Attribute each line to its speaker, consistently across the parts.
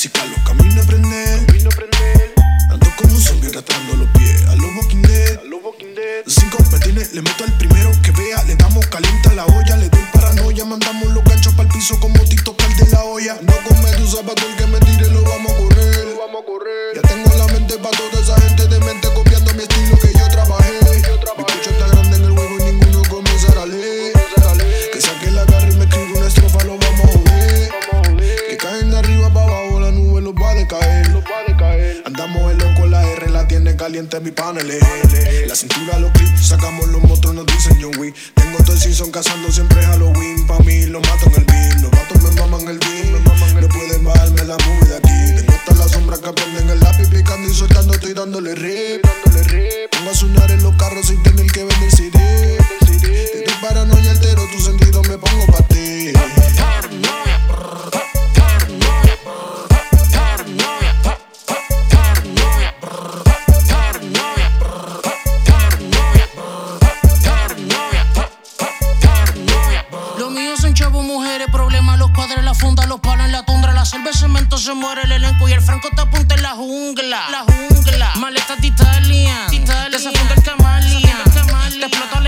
Speaker 1: música, los caminos aprender. Camino aprender. Ando como un zombie arrastrando los pies. A los Walking Dead. A los Sin competines, le meto al primero que vea. Le damos calienta la olla, le doy paranoia. Mandamos los ganchos para el piso como TikTok de la olla. No con medusa, para el que me tire. Lo vamos a correr. Caliente mi panel. La cintura, los clips, sacamos los monstruos, nos dicen John Wick. Tengo todo el season cazando siempre Halloween. Pa' mí lo mato en el beat, los gatos me maman el beat. No pueden bajarme la movie de aquí. Tengo hasta la sombra que prenden el lápiz picando y soltando, estoy dándole rip. Pongo a sonar en los carros sin tener que vender CD. Tu paranoia altero tu sentido, me pongo
Speaker 2: funda, los palos en la tundra, la el cemento, se muere el elenco y el franco te apunta en la jungla. La jungla. Maletas de Italia. De esa funda el Camalia. Te explota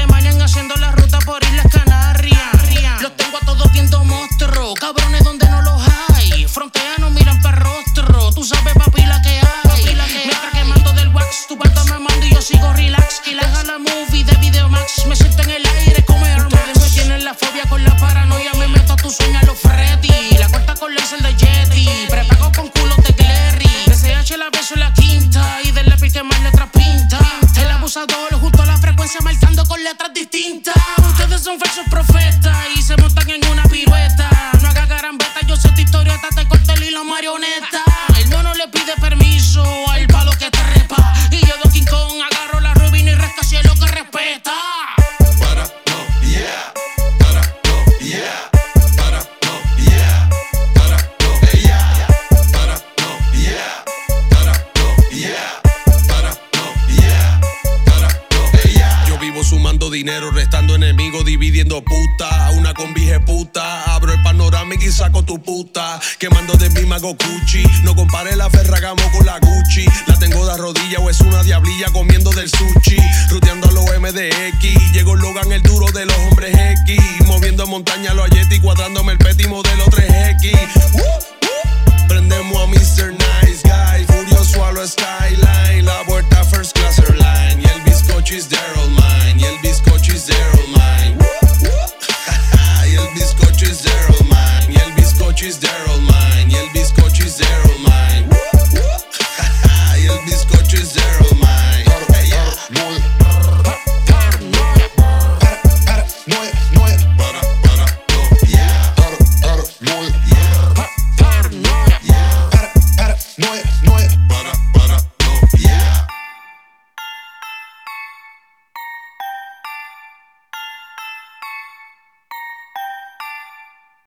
Speaker 2: abusador justo la frecuencia marcando con letras distintas. Ustedes son falsos profetas y se montan en una
Speaker 3: dinero, restando enemigos, dividiendo puta. Una convige puta. Abro el panorámico y saco tu puta. Quemando de mi mago Gucci. No compare la Ferragamo con la Gucci. La tengo de rodilla o es una diablilla comiendo del sushi. Ruteando a los MDX. Llegó Logan, el duro de los hombres X. Moviendo montaña los Yeti, cuadrándome el peti modelo 3X. Uh, uh. Prendemos a